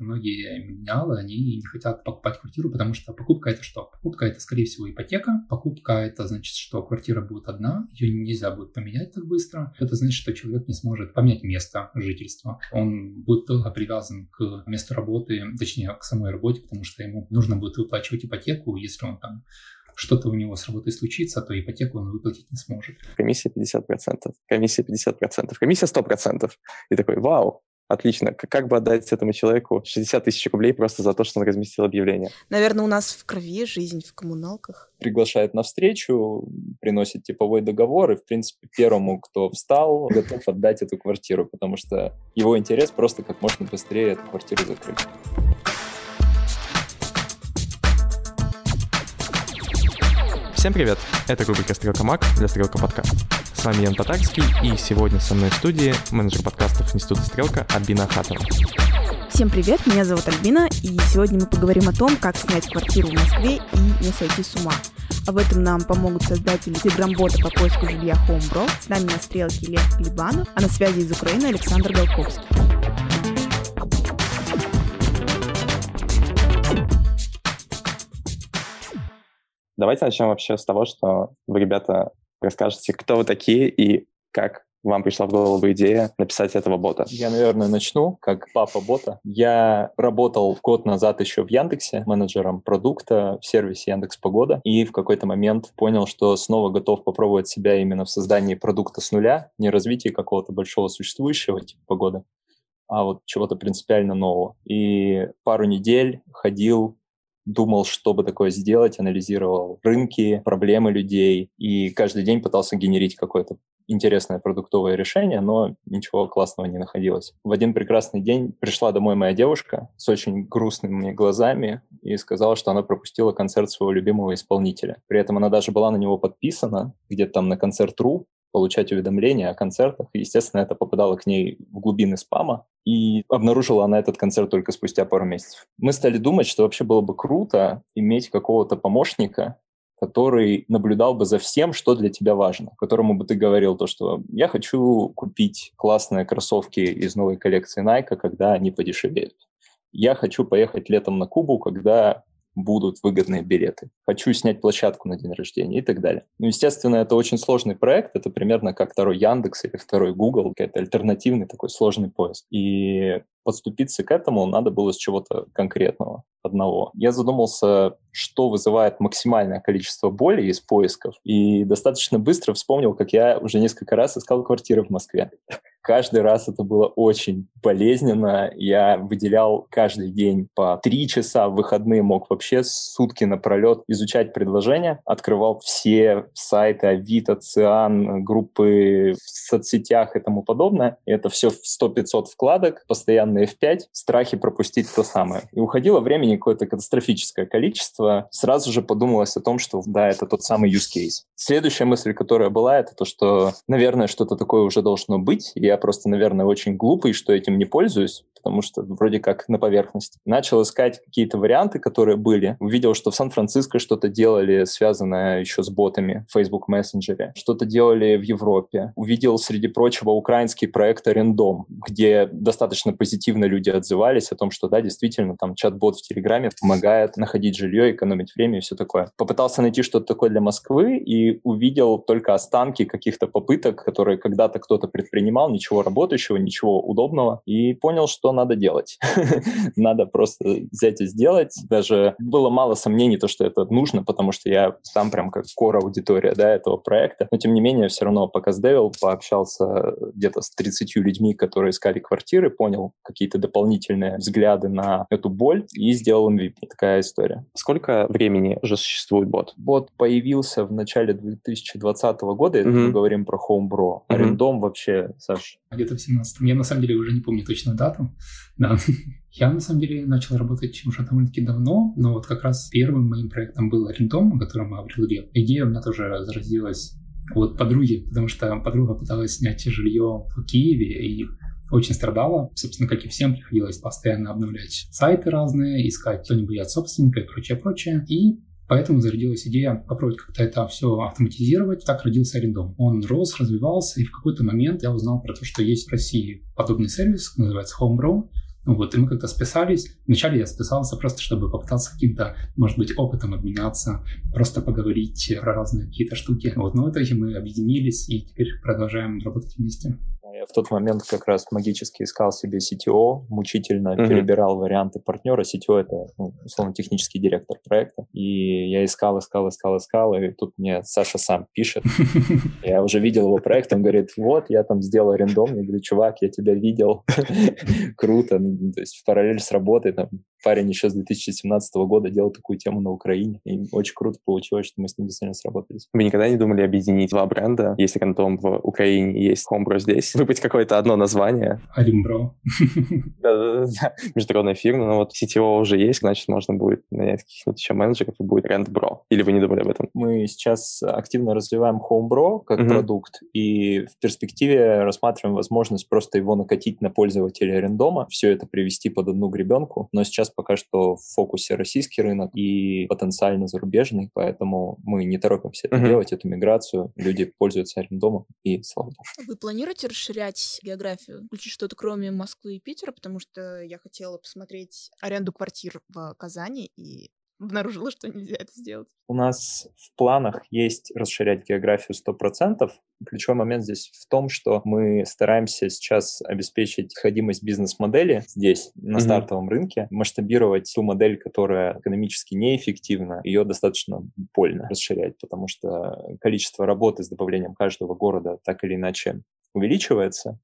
многие миллениалы, они не хотят покупать квартиру, потому что покупка это что? Покупка это, скорее всего, ипотека. Покупка это значит, что квартира будет одна, ее нельзя будет поменять так быстро. Это значит, что человек не сможет поменять место жительства. Он будет долго привязан к месту работы, точнее, к самой работе, потому что ему нужно будет выплачивать ипотеку, если он там что-то у него с работой случится, то ипотеку он выплатить не сможет. Комиссия 50%, комиссия 50%, комиссия 100%. И такой, вау, Отлично. Как бы отдать этому человеку 60 тысяч рублей просто за то, что он разместил объявление? Наверное, у нас в крови жизнь в коммуналках. Приглашает на встречу, приносит типовой договор, и, в принципе, первому, кто встал, готов отдать эту квартиру, потому что его интерес просто как можно быстрее эту квартиру закрыть. Всем привет! Это рубрика «Стрелка Мак» для «Стрелка подкаст». С вами Ян Татарский, и сегодня со мной в студии менеджер подкастов Института «Стрелка» Альбина Ахатова. Всем привет, меня зовут Альбина, и сегодня мы поговорим о том, как снять квартиру в Москве и не сойти с ума. Об этом нам помогут создатели телеграм-бота по поиску жилья HomeBro. С нами на стрелке Лев Глебанов, а на связи из Украины Александр Голковский. Давайте начнем вообще с того, что вы, ребята, расскажете, кто вы такие и как вам пришла в голову идея написать этого бота? Я, наверное, начну как папа бота. Я работал год назад еще в Яндексе менеджером продукта в сервисе Яндекс Погода и в какой-то момент понял, что снова готов попробовать себя именно в создании продукта с нуля, не развитии какого-то большого существующего типа погоды, а вот чего-то принципиально нового. И пару недель ходил думал, что бы такое сделать, анализировал рынки, проблемы людей и каждый день пытался генерить какое-то интересное продуктовое решение, но ничего классного не находилось. В один прекрасный день пришла домой моя девушка с очень грустными глазами и сказала, что она пропустила концерт своего любимого исполнителя. При этом она даже была на него подписана, где-то там на концерт.ру, получать уведомления о концертах. Естественно, это попадало к ней в глубины спама. И обнаружила она этот концерт только спустя пару месяцев. Мы стали думать, что вообще было бы круто иметь какого-то помощника, который наблюдал бы за всем, что для тебя важно, которому бы ты говорил то, что я хочу купить классные кроссовки из новой коллекции Nike, когда они подешевеют. Я хочу поехать летом на Кубу, когда будут выгодные билеты. Хочу снять площадку на день рождения и так далее. Ну, естественно, это очень сложный проект. Это примерно как второй Яндекс или второй Google. Это альтернативный такой сложный поиск. И подступиться к этому надо было с чего-то конкретного, одного. Я задумался, что вызывает максимальное количество боли из поисков, и достаточно быстро вспомнил, как я уже несколько раз искал квартиры в Москве. Каждый раз это было очень болезненно. Я выделял каждый день по три часа в выходные, мог вообще сутки напролет изучать предложения, открывал все сайты Авито, Циан, группы в соцсетях и тому подобное. И это все в 100-500 вкладок, постоянно F5, страхи пропустить то самое. И уходило времени какое-то катастрофическое количество. Сразу же подумалось о том, что да, это тот самый use case. Следующая мысль, которая была, это то, что, наверное, что-то такое уже должно быть. Я просто, наверное, очень глупый, что этим не пользуюсь, потому что вроде как на поверхности. Начал искать какие-то варианты, которые были. Увидел, что в Сан-Франциско что-то делали, связанное еще с ботами в Facebook Messenger. Что-то делали в Европе. Увидел, среди прочего, украинский проект Арендом, где достаточно позитивно люди отзывались о том, что да, действительно, там чат-бот в Телеграме помогает находить жилье, экономить время и все такое. Попытался найти что-то такое для Москвы и увидел только останки каких-то попыток, которые когда-то кто-то предпринимал, ничего работающего, ничего удобного, и понял, что надо делать. надо просто взять и сделать. Даже было мало сомнений, то, что это нужно, потому что я сам прям как кор аудитория да, этого проекта. Но тем не менее, все равно пока сдевил, пообщался где-то с 30 людьми, которые искали квартиры, понял какие-то дополнительные взгляды на эту боль и сделал MVP. Такая история. Сколько времени уже существует бот? Бот появился в начале 2020 года, если mm-hmm. мы говорим про Homebro. Арендом mm-hmm. вообще, Саш? Где-то в 17 Я на самом деле уже не помню точную дату. Да. Я на самом деле начал работать уже довольно-таки давно, но вот как раз первым моим проектом был арендом, о котором говорил Лев. Идея у меня тоже зародилась от подруги, потому что подруга пыталась снять жилье в Киеве и очень страдала. Собственно, как и всем, приходилось постоянно обновлять сайты разные, искать кто-нибудь от собственника и прочее, прочее. И Поэтому зародилась идея попробовать как-то это все автоматизировать. Так родился Арендом. Он рос, развивался, и в какой-то момент я узнал про то, что есть в России подобный сервис, называется Homebro. Вот, и мы как-то списались. Вначале я списался просто, чтобы попытаться каким-то, может быть, опытом обменяться, просто поговорить про разные какие-то штуки. Вот, но в итоге мы объединились и теперь продолжаем работать вместе. В тот момент как раз магически искал себе CTO, мучительно mm-hmm. перебирал варианты партнера. CTO — это, ну, условно, технический директор проекта. И я искал, искал, искал, искал, и тут мне Саша сам пишет. Я уже видел его проект, он говорит, вот, я там сделал рендом. Я говорю, чувак, я тебя видел. Круто. Ну, то есть в параллель с работой там парень еще с 2017 года делал такую тему на Украине. И очень круто получилось, что мы с ним действительно сработались. Вы никогда не думали объединить два бренда? Если Рандом в Украине, есть Homebro здесь. Выбрать какое-то одно название. Алимбро. Да-да-да. Международная фирма. Но вот CTO уже есть, значит, можно будет нанять каких-нибудь еще менеджеров и будет Рендбро. Или вы не думали об этом? Мы сейчас активно развиваем Homebro как uh-huh. продукт. И в перспективе рассматриваем возможность просто его накатить на пользователя рендома, все это привести под одну гребенку. Но сейчас пока что в фокусе российский рынок и потенциально зарубежный, поэтому мы не торопимся это uh-huh. делать, эту миграцию. Люди пользуются арендомом и слава богу. Вы планируете расширять географию, включить что-то кроме Москвы и Питера? Потому что я хотела посмотреть аренду квартир в Казани и обнаружила, что нельзя это сделать. У нас в планах есть расширять географию 100%. Ключевой момент здесь в том, что мы стараемся сейчас обеспечить входимость бизнес-модели здесь, на mm-hmm. стартовом рынке, масштабировать ту модель, которая экономически неэффективна, ее достаточно больно расширять, потому что количество работы с добавлением каждого города так или иначе увеличивается,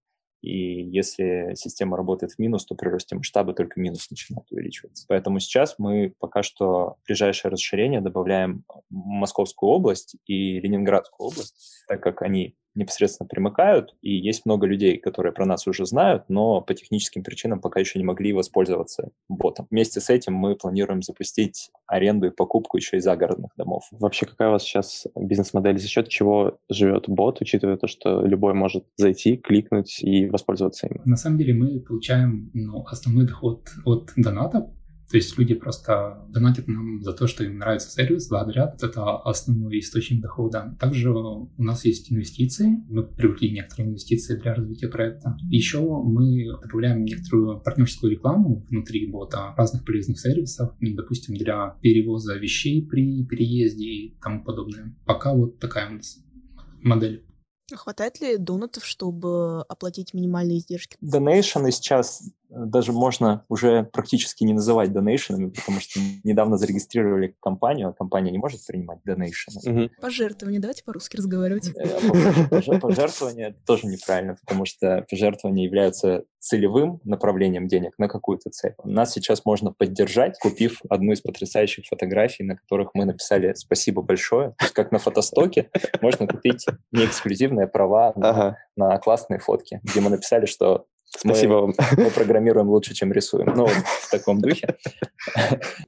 и если система работает в минус, то при росте масштаба только минус начинает увеличиваться. Поэтому сейчас мы пока что ближайшее расширение добавляем Московскую область и Ленинградскую область, так как они непосредственно примыкают, и есть много людей, которые про нас уже знают, но по техническим причинам пока еще не могли воспользоваться ботом. Вместе с этим мы планируем запустить аренду и покупку еще и загородных домов. Вообще, какая у вас сейчас бизнес-модель, за счет чего живет бот, учитывая то, что любой может зайти, кликнуть и воспользоваться им? На самом деле мы получаем ну, основной доход от донатов, то есть люди просто донатят нам за то, что им нравится сервис, благодарят. Это основной источник дохода. Также у нас есть инвестиции. Мы привлекли некоторые инвестиции для развития проекта. Еще мы добавляем некоторую партнерскую рекламу внутри бота разных полезных сервисов, допустим, для перевоза вещей при переезде и тому подобное. Пока вот такая у нас модель. Хватает ли донатов, чтобы оплатить минимальные издержки? Донейшены сейчас даже можно уже практически не называть донейшенами, потому что недавно зарегистрировали компанию, а компания не может принимать донейшены. Угу. Пожертвования, давайте по-русски разговаривать. Э, пожертвования тоже неправильно, потому что пожертвования являются целевым направлением денег на какую-то цель. Нас сейчас можно поддержать, купив одну из потрясающих фотографий, на которых мы написали «Спасибо большое». Как на фотостоке можно купить неэксклюзивные права на, на классные фотки, где мы написали, что Спасибо мы, вам. Мы программируем лучше, чем рисуем. Ну, вот в таком духе.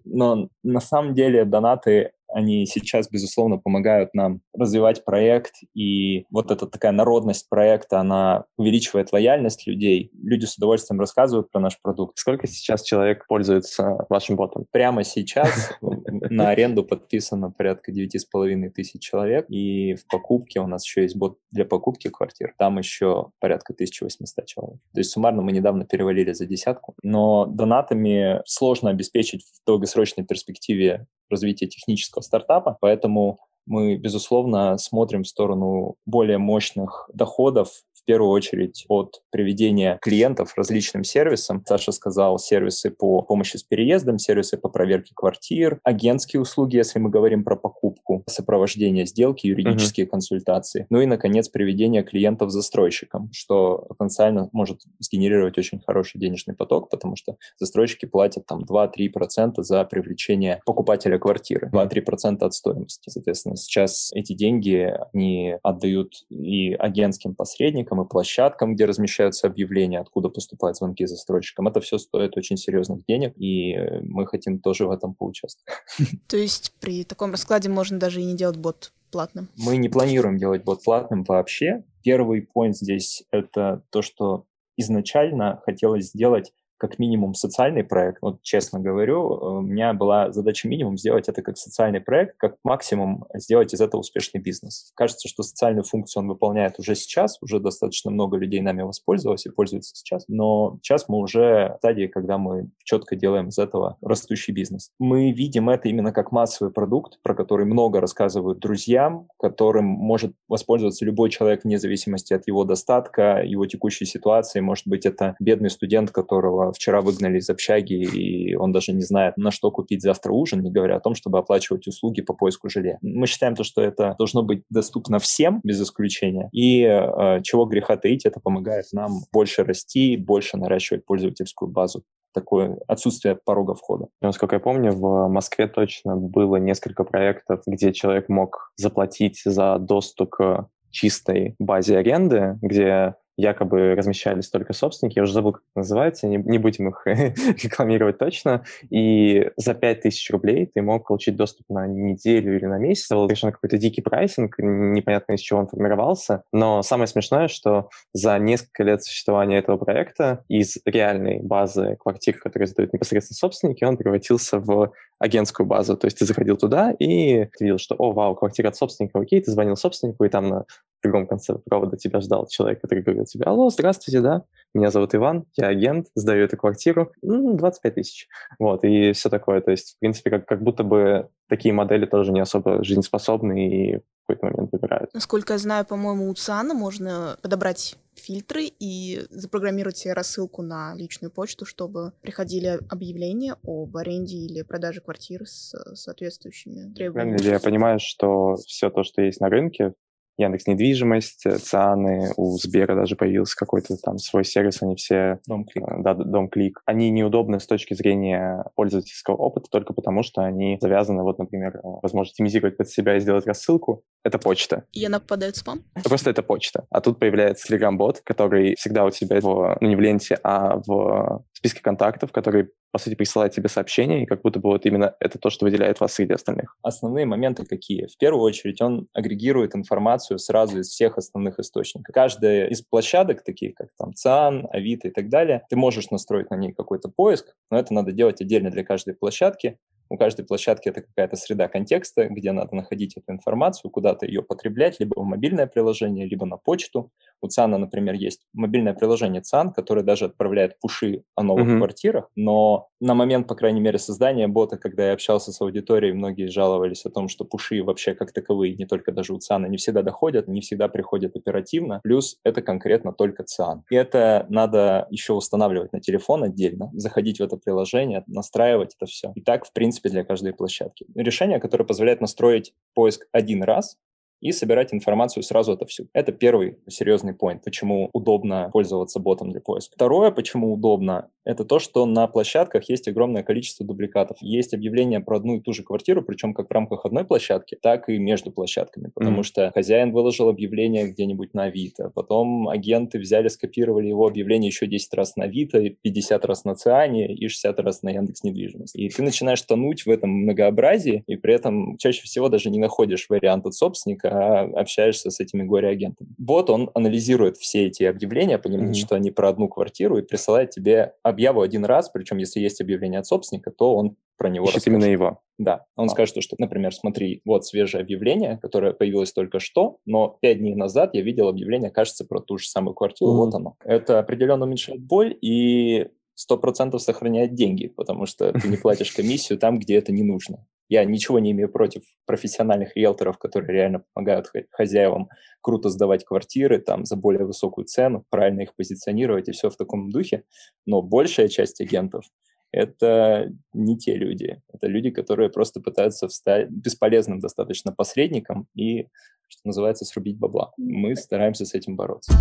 Но на самом деле донаты они сейчас, безусловно, помогают нам развивать проект, и вот эта такая народность проекта, она увеличивает лояльность людей. Люди с удовольствием рассказывают про наш продукт. Сколько сейчас человек пользуется вашим ботом? Прямо сейчас на аренду подписано порядка 9,5 тысяч человек, и в покупке у нас еще есть бот для покупки квартир, там еще порядка 1800 человек. То есть суммарно мы недавно перевалили за десятку, но донатами сложно обеспечить в долгосрочной перспективе развития технического стартапа, поэтому мы, безусловно, смотрим в сторону более мощных доходов первую очередь от приведения клиентов различным сервисам. Саша сказал, сервисы по помощи с переездом, сервисы по проверке квартир, агентские услуги, если мы говорим про покупку, сопровождение сделки, юридические uh-huh. консультации. Ну и, наконец, приведение клиентов застройщикам, что потенциально может сгенерировать очень хороший денежный поток, потому что застройщики платят там 2-3% за привлечение покупателя квартиры, 2-3% от стоимости. Соответственно, сейчас эти деньги они отдают и агентским посредникам, сайтам и площадкам, где размещаются объявления, откуда поступают звонки застройщикам. Это все стоит очень серьезных денег, и э, мы хотим тоже в этом поучаствовать. То есть при таком раскладе можно даже и не делать бот платным? Мы не планируем делать бот платным вообще. Первый point здесь — это то, что изначально хотелось сделать как минимум социальный проект. Вот честно говорю, у меня была задача минимум сделать это как социальный проект, как максимум сделать из этого успешный бизнес. Кажется, что социальную функцию он выполняет уже сейчас, уже достаточно много людей нами воспользовалось и пользуется сейчас, но сейчас мы уже в стадии, когда мы четко делаем из этого растущий бизнес. Мы видим это именно как массовый продукт, про который много рассказывают друзьям, которым может воспользоваться любой человек вне зависимости от его достатка, его текущей ситуации. Может быть, это бедный студент, которого вчера выгнали из общаги, и он даже не знает, на что купить завтра ужин, не говоря о том, чтобы оплачивать услуги по поиску жилья. Мы считаем то, что это должно быть доступно всем, без исключения. И э, чего греха таить, это помогает нам больше расти, больше наращивать пользовательскую базу такое отсутствие порога входа. Насколько я помню, в Москве точно было несколько проектов, где человек мог заплатить за доступ к чистой базе аренды, где якобы размещались только собственники, я уже забыл, как это называется, не, не будем их рекламировать точно, и за 5000 рублей ты мог получить доступ на неделю или на месяц. Это был совершенно какой-то дикий прайсинг, непонятно из чего он формировался, но самое смешное, что за несколько лет существования этого проекта из реальной базы квартир, которые сдают непосредственно собственники, он превратился в агентскую базу. То есть ты заходил туда и видел, что, о, вау, квартира от собственника, окей, ты звонил собственнику, и там на другом конце провода тебя ждал человек, который говорил тебе, алло, здравствуйте, да, меня зовут Иван, я агент, сдаю эту квартиру, 25 тысяч. Вот, и все такое. То есть, в принципе, как, как будто бы такие модели тоже не особо жизнеспособны и какой-то момент выбирают. Насколько я знаю, по-моему, у ЦИАНа можно подобрать фильтры и запрограммировать себе рассылку на личную почту, чтобы приходили объявления об аренде или продаже квартир с соответствующими требованиями. Я понимаю, что все то, что есть на рынке, Яндекс недвижимость, э, ЦИАНы, у Сбера даже появился какой-то там свой сервис, они все... Дом-клик. Э, да, дом-клик. Они неудобны с точки зрения пользовательского опыта только потому, что они завязаны, вот, например, э, возможно, оптимизировать под себя и сделать рассылку. Это почта. И она попадает в спам? Просто это почта. А тут появляется Telegram-бот, который всегда у тебя в, ну, не в ленте, а в списке контактов, который по сути, присылает тебе сообщение, и как будто бы вот именно это то, что выделяет вас среди остальных. Основные моменты какие? В первую очередь он агрегирует информацию сразу из всех основных источников. Каждая из площадок, таких как там ЦАН, Авито и так далее, ты можешь настроить на ней какой-то поиск, но это надо делать отдельно для каждой площадки. У каждой площадки это какая-то среда контекста, где надо находить эту информацию, куда-то ее потреблять, либо в мобильное приложение, либо на почту. У ЦАНа, например, есть мобильное приложение ЦАН, которое даже отправляет пуши о новых mm-hmm. квартирах, но на момент, по крайней мере, создания бота, когда я общался с аудиторией, многие жаловались о том, что пуши вообще как таковые, не только даже у ЦАНа, не всегда доходят, не всегда приходят оперативно, плюс это конкретно только ЦАН. И это надо еще устанавливать на телефон отдельно, заходить в это приложение, настраивать это все. И так, в принципе, для каждой площадки. Решение, которое позволяет настроить поиск один раз, и собирать информацию сразу отовсюду. Это первый серьезный point, почему удобно пользоваться ботом для поиска. Второе, почему удобно, это то, что на площадках есть огромное количество дубликатов. Есть объявления про одну и ту же квартиру, причем как в рамках одной площадки, так и между площадками, потому mm-hmm. что хозяин выложил объявление где-нибудь на Авито, потом агенты взяли, скопировали его объявление еще 10 раз на Авито, 50 раз на Циане и 60 раз на Яндекс недвижимость. И ты начинаешь тонуть в этом многообразии, и при этом чаще всего даже не находишь вариант от собственника, общаешься с этими горе-агентами. Бот, он анализирует все эти объявления, понимает, mm-hmm. что они про одну квартиру, и присылает тебе объяву один раз, причем если есть объявление от собственника, то он про него Ищет именно его. Да. Он а. скажет, что, например, смотри, вот свежее объявление, которое появилось только что, но пять дней назад я видел объявление, кажется, про ту же самую квартиру, mm-hmm. вот оно. Это определенно уменьшает боль и сто процентов сохраняет деньги, потому что ты не платишь комиссию там, где это не нужно. Я ничего не имею против профессиональных риэлторов, которые реально помогают хозяевам круто сдавать квартиры там за более высокую цену, правильно их позиционировать и все в таком духе. Но большая часть агентов это не те люди. Это люди, которые просто пытаются встать бесполезным достаточно посредником и, что называется, срубить бабла. Мы стараемся с этим бороться.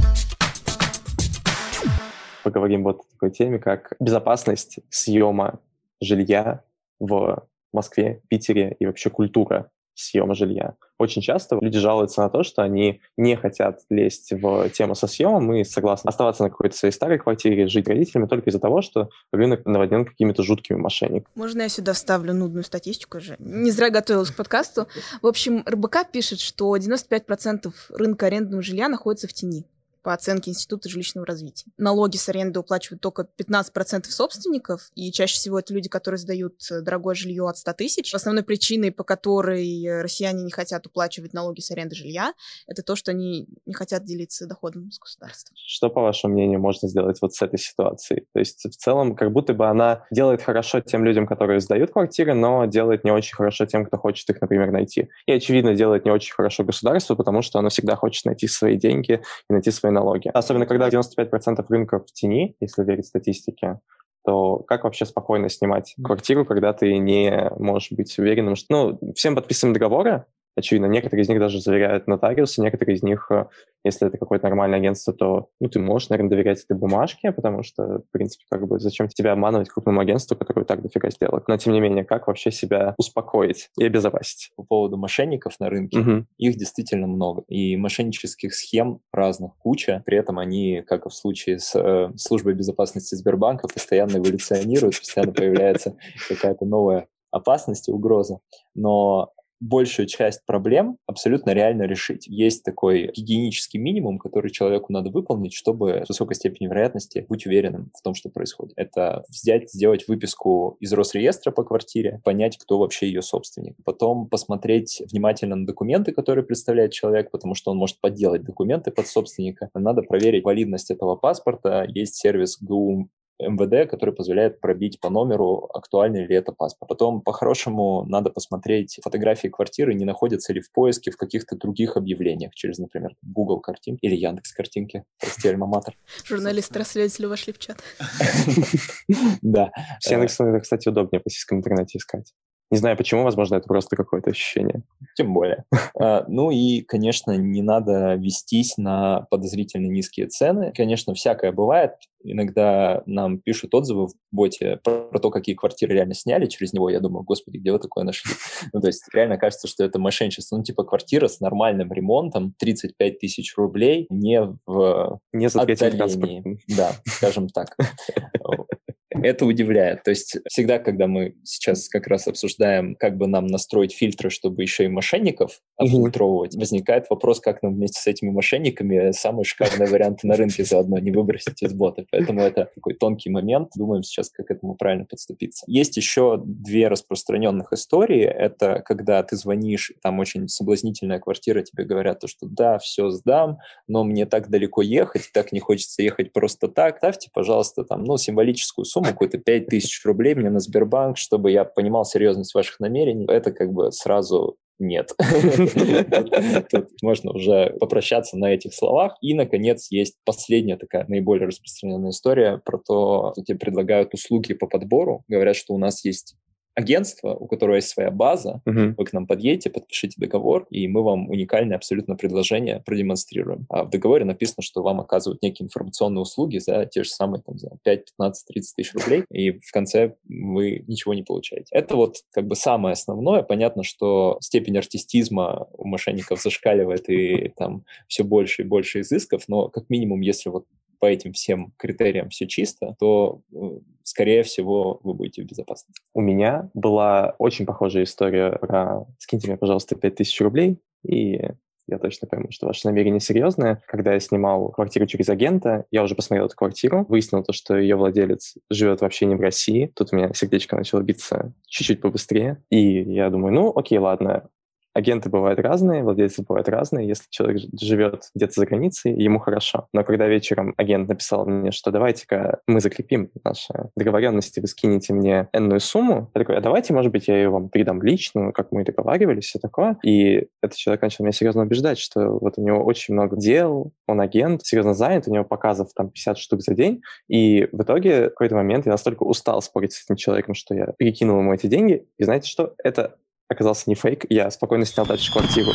Поговорим вот о такой теме, как безопасность съема жилья в Москве, Питере и вообще культура съема жилья. Очень часто люди жалуются на то, что они не хотят лезть в тему со съемом и согласны оставаться на какой-то своей старой квартире, жить родителями только из-за того, что рынок наводнен какими-то жуткими мошенниками. Можно я сюда вставлю нудную статистику же? Не зря готовилась к подкасту. В общем, РБК пишет, что 95% рынка арендного жилья находится в тени. По оценке Института жилищного развития. Налоги с аренды уплачивают только 15% собственников, и чаще всего это люди, которые сдают дорогое жилье от 100 тысяч. Основной причиной, по которой россияне не хотят уплачивать налоги с аренды жилья, это то, что они не хотят делиться доходом с государством. Что, по вашему мнению, можно сделать вот с этой ситуацией? То есть в целом как будто бы она делает хорошо тем людям, которые сдают квартиры, но делает не очень хорошо тем, кто хочет их, например, найти. И, очевидно, делает не очень хорошо государство, потому что оно всегда хочет найти свои деньги и найти свои налоги. Особенно, когда 95% рынка в тени, если верить статистике, то как вообще спокойно снимать квартиру, когда ты не можешь быть уверенным, что... Ну, всем подписываем договоры, очевидно. Некоторые из них даже заверяют нотариусы, некоторые из них, э, если это какое-то нормальное агентство, то ну, ты можешь, наверное, доверять этой бумажке, потому что, в принципе, как бы зачем тебя обманывать крупному агентству, которое так дофига сделает. Но, тем не менее, как вообще себя успокоить и обезопасить? По поводу мошенников на рынке, угу. их действительно много. И мошеннических схем разных куча. При этом они, как и в случае с э, службой безопасности Сбербанка, постоянно эволюционируют, постоянно появляется какая-то новая опасность и угроза. Но большую часть проблем абсолютно реально решить. Есть такой гигиенический минимум, который человеку надо выполнить, чтобы с высокой степенью вероятности быть уверенным в том, что происходит. Это взять, сделать выписку из Росреестра по квартире, понять, кто вообще ее собственник. Потом посмотреть внимательно на документы, которые представляет человек, потому что он может подделать документы под собственника. Надо проверить валидность этого паспорта. Есть сервис ГУ МВД, который позволяет пробить по номеру, актуальный ли это паспорт. Потом, по-хорошему, надо посмотреть фотографии квартиры, не находятся ли в поиске в каких-то других объявлениях, через, например, Google картинки или Яндекс картинки. Прости, альма-матер. Журналисты-расследователи вошли в чат. Да. С Яндексом, кстати, удобнее по российском интернете искать. Не знаю почему, возможно, это просто какое-то ощущение. Тем более. А, ну и, конечно, не надо вестись на подозрительно низкие цены. Конечно, всякое бывает. Иногда нам пишут отзывы в боте про то, какие квартиры реально сняли через него. Я думаю, господи, где вы такое нашли? Ну, то есть реально кажется, что это мошенничество. Ну, типа квартира с нормальным ремонтом, 35 тысяч рублей, не в не за отдалении. Да, скажем так. Это удивляет. То есть всегда, когда мы сейчас как раз обсуждаем, как бы нам настроить фильтры, чтобы еще и мошенников отфильтровывать, возникает вопрос, как нам вместе с этими мошенниками самые шикарные варианты на рынке заодно не выбросить из бота. Поэтому это такой тонкий момент. Думаем сейчас, как к этому правильно подступиться. Есть еще две распространенных истории. Это когда ты звонишь, там очень соблазнительная квартира, тебе говорят, то, что да, все сдам, но мне так далеко ехать, так не хочется ехать просто так. Ставьте, пожалуйста, там, ну, символическую сумму, какой-то 5000 рублей мне на Сбербанк, чтобы я понимал серьезность ваших намерений, это как бы сразу нет. Тут можно уже попрощаться на этих словах. И, наконец, есть последняя такая наиболее распространенная история про то, что тебе предлагают услуги по подбору. Говорят, что у нас есть агентство, у которого есть своя база, uh-huh. вы к нам подъедете, подпишите договор, и мы вам уникальное абсолютно предложение продемонстрируем. А в договоре написано, что вам оказывают некие информационные услуги за те же самые там, за 5, 15, 30 тысяч рублей, и в конце вы ничего не получаете. Это вот как бы самое основное. Понятно, что степень артистизма у мошенников зашкаливает, и там все больше и больше изысков, но как минимум, если вот по этим всем критериям все чисто, то, э, скорее всего, вы будете в безопасности. У меня была очень похожая история про «скиньте мне, пожалуйста, 5000 рублей», и я точно пойму, что ваше намерение серьезное. Когда я снимал квартиру через агента, я уже посмотрел эту квартиру, выяснил то, что ее владелец живет вообще не в России. Тут у меня сердечко начало биться чуть-чуть побыстрее. И я думаю, ну, окей, ладно, агенты бывают разные, владельцы бывают разные. Если человек живет где-то за границей, ему хорошо. Но когда вечером агент написал мне, что давайте-ка мы закрепим наши договоренности, вы скинете мне энную сумму, я такой, а давайте, может быть, я ее вам передам лично, как мы и договаривались, все такое. И этот человек начал меня серьезно убеждать, что вот у него очень много дел, он агент, серьезно занят, у него показов там 50 штук за день. И в итоге в какой-то момент я настолько устал спорить с этим человеком, что я перекинул ему эти деньги. И знаете что? Это оказался не фейк, я спокойно снял дальше квартиру.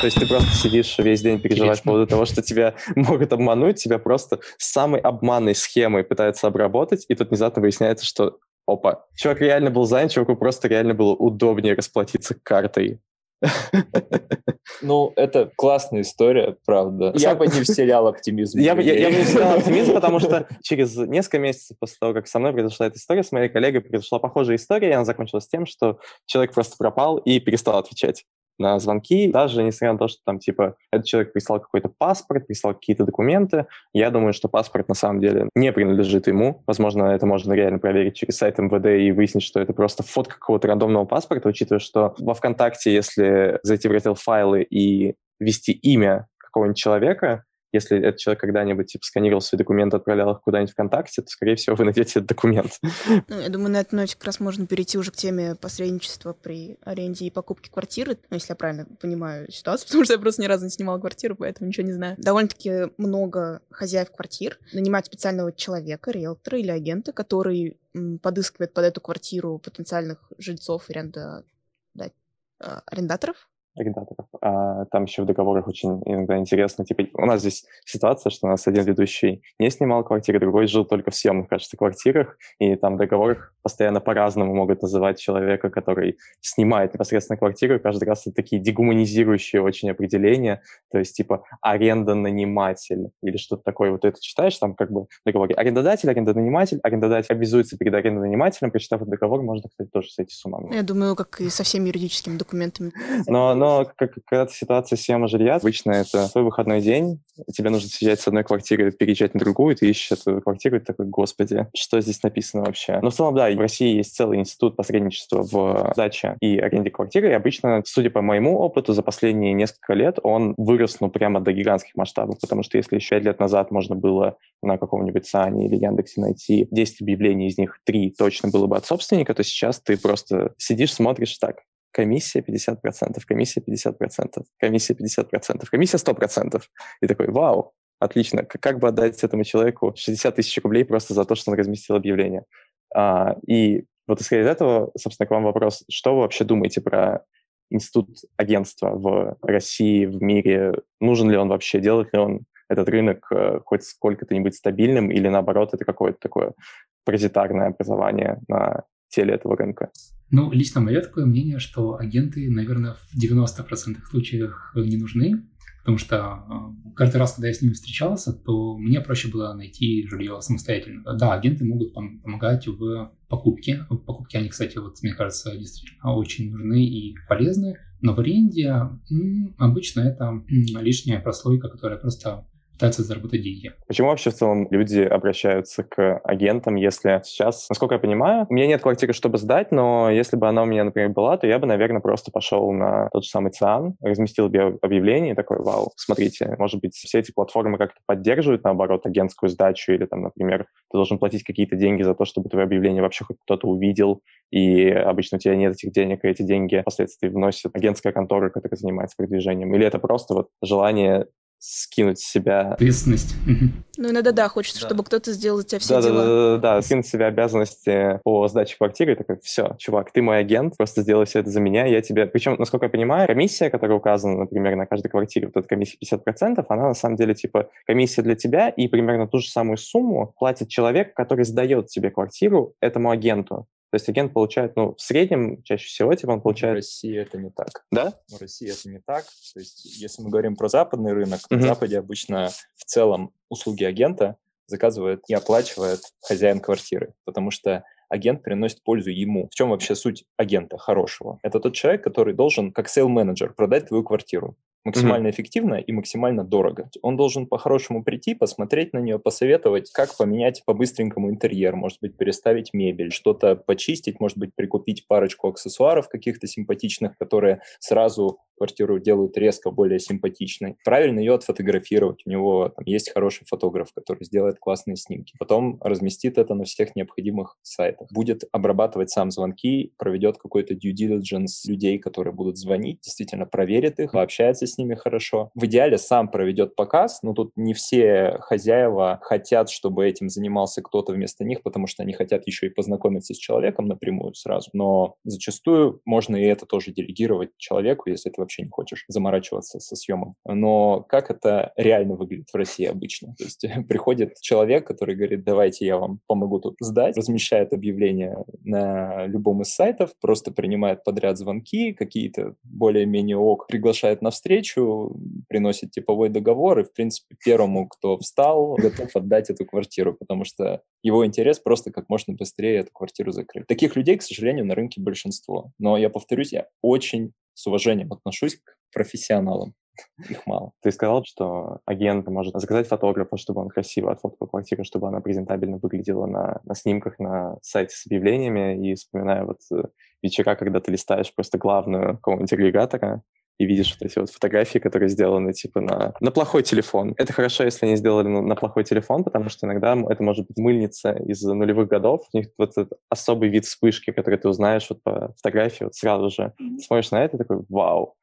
То есть ты просто сидишь весь день, переживаешь по поводу того, что тебя могут обмануть, тебя просто самой обманной схемой пытаются обработать, и тут внезапно выясняется, что опа, чувак реально был занят, чуваку просто реально было удобнее расплатиться картой. Ну, это классная история, правда. Я бы не вселял оптимизм. Я бы не вселял оптимизм, потому что через несколько месяцев после того, как со мной произошла эта история, с моей коллегой произошла похожая история, и она закончилась тем, что человек просто пропал и перестал отвечать. На звонки, даже несмотря на то, что там, типа, этот человек прислал какой-то паспорт, прислал какие-то документы. Я думаю, что паспорт на самом деле не принадлежит ему. Возможно, это можно реально проверить через сайт МВД и выяснить, что это просто фотка какого-то рандомного паспорта, учитывая, что во ВКонтакте, если зайти в раздел файлы и ввести имя какого-нибудь человека, если этот человек когда-нибудь типа, сканировал свои документы, отправлял их куда-нибудь ВКонтакте, то, скорее всего, вы найдете этот документ. Ну, я думаю, на этой ноте как раз можно перейти уже к теме посредничества при аренде и покупке квартиры, ну, если я правильно понимаю ситуацию, потому что я просто ни разу не снимала квартиру, поэтому ничего не знаю. Довольно-таки много хозяев квартир нанимают специального человека, риэлтора или агента, который подыскивает под эту квартиру потенциальных жильцов и аренда... да, а, арендаторов, арендаторов. А там еще в договорах очень иногда интересно. Типа, у нас здесь ситуация, что у нас один ведущий не снимал квартиры, другой жил только в съемных, кажется, квартирах, и там в договорах постоянно по-разному могут называть человека, который снимает непосредственно квартиру. Каждый раз это такие дегуманизирующие очень определения. То есть, типа, аренда-наниматель или что-то такое. Вот это читаешь, там как бы в договоре арендодатель, арендонаниматель, арендодатель обязуется перед арендонанимателем, прочитав этот договор, можно, кстати, тоже сойти с ума. Я думаю, как и со всеми юридическими документами. Но, но но как, когда ситуация съема жилья, обычно это твой выходной день, тебе нужно съезжать с одной квартиры, переезжать на другую, ты ищешь эту квартиру, и такой, господи, что здесь написано вообще? Но в целом, да, в России есть целый институт посредничества в сдаче и аренде квартиры, и обычно, судя по моему опыту, за последние несколько лет он вырос, ну, прямо до гигантских масштабов, потому что если еще пять лет назад можно было на каком-нибудь Сане или Яндексе найти 10 объявлений, из них 3 точно было бы от собственника, то сейчас ты просто сидишь, смотришь так, комиссия 50%, комиссия 50%, комиссия 50%, комиссия 100%. И такой, вау, отлично, как бы отдать этому человеку 60 тысяч рублей просто за то, что он разместил объявление? А, и вот исходя из этого, собственно, к вам вопрос, что вы вообще думаете про институт агентства в России, в мире? Нужен ли он вообще? Делает ли он этот рынок э, хоть сколько-то-нибудь стабильным или, наоборот, это какое-то такое паразитарное образование на теле этого рынка? Ну, лично мое такое мнение, что агенты, наверное, в 90% случаях не нужны, потому что э, каждый раз, когда я с ними встречался, то мне проще было найти жилье самостоятельно. Да, агенты могут помогать в покупке. В покупке они, кстати, вот мне кажется, действительно очень нужны и полезны, но в аренде обычно это лишняя прослойка, которая просто пытаются заработать деньги. Почему вообще в целом люди обращаются к агентам, если сейчас, насколько я понимаю, у меня нет квартиры, чтобы сдать, но если бы она у меня, например, была, то я бы, наверное, просто пошел на тот же самый ЦИАН, разместил бы объявление и такой, вау, смотрите, может быть, все эти платформы как-то поддерживают, наоборот, агентскую сдачу или там, например, ты должен платить какие-то деньги за то, чтобы твое объявление вообще хоть кто-то увидел, и обычно у тебя нет этих денег, и эти деньги впоследствии вносит агентская контора, которая занимается продвижением. Или это просто вот желание скинуть с себя... Ответственность. Ну, иногда, да, хочется, да. чтобы кто-то сделал за тебя все да, дела. Да, да, да, да, скинуть с себя обязанности по сдаче квартиры, и такой, все, чувак, ты мой агент, просто сделай все это за меня, я тебе... Причем, насколько я понимаю, комиссия, которая указана, например, на каждой квартире, вот эта комиссия 50%, она на самом деле, типа, комиссия для тебя, и примерно ту же самую сумму платит человек, который сдает тебе квартиру этому агенту. То есть агент получает, ну, в среднем, чаще всего, типа, он получает... В России это не так. Да? В России это не так. То есть если мы говорим про западный рынок, uh-huh. на Западе обычно в целом услуги агента заказывает и оплачивает хозяин квартиры, потому что агент приносит пользу ему. В чем вообще суть агента хорошего? Это тот человек, который должен, как сейл-менеджер, продать твою квартиру максимально mm-hmm. эффективно и максимально дорого. Он должен по-хорошему прийти, посмотреть на нее, посоветовать, как поменять по-быстренькому интерьер, может быть, переставить мебель, что-то почистить, может быть, прикупить парочку аксессуаров каких-то симпатичных, которые сразу квартиру делают резко более симпатичной. Правильно ее отфотографировать. У него там есть хороший фотограф, который сделает классные снимки. Потом разместит это на всех необходимых сайтах. Будет обрабатывать сам звонки, проведет какой-то due diligence людей, которые будут звонить, действительно проверит их, пообщается с ними хорошо. В идеале сам проведет показ, но тут не все хозяева хотят, чтобы этим занимался кто-то вместо них, потому что они хотят еще и познакомиться с человеком напрямую сразу. Но зачастую можно и это тоже делегировать человеку, если это вообще не хочешь заморачиваться со съемом. Но как это реально выглядит в России обычно? То есть приходит человек, который говорит, давайте я вам помогу тут сдать, размещает объявление на любом из сайтов, просто принимает подряд звонки, какие-то более-менее ок, приглашает на встречу, приносит типовой договор, и, в принципе, первому, кто встал, готов отдать эту квартиру, потому что его интерес просто как можно быстрее эту квартиру закрыть. Таких людей, к сожалению, на рынке большинство. Но я повторюсь, я очень с уважением отношусь к профессионалам. Их мало. Ты сказал, что агент может заказать фотографа, чтобы он красиво отфоткал квартиру, чтобы она презентабельно выглядела на, на снимках на сайте с объявлениями. И вспоминаю вот э, вечера, когда ты листаешь просто главную какого-нибудь агрегатора, и видишь вот эти вот фотографии, которые сделаны типа на, на плохой телефон. Это хорошо, если они сделали на, на плохой телефон, потому что иногда это может быть мыльница из нулевых годов. У них вот этот особый вид вспышки, который ты узнаешь вот по фотографии вот сразу же. Ты смотришь на это и такой, вау,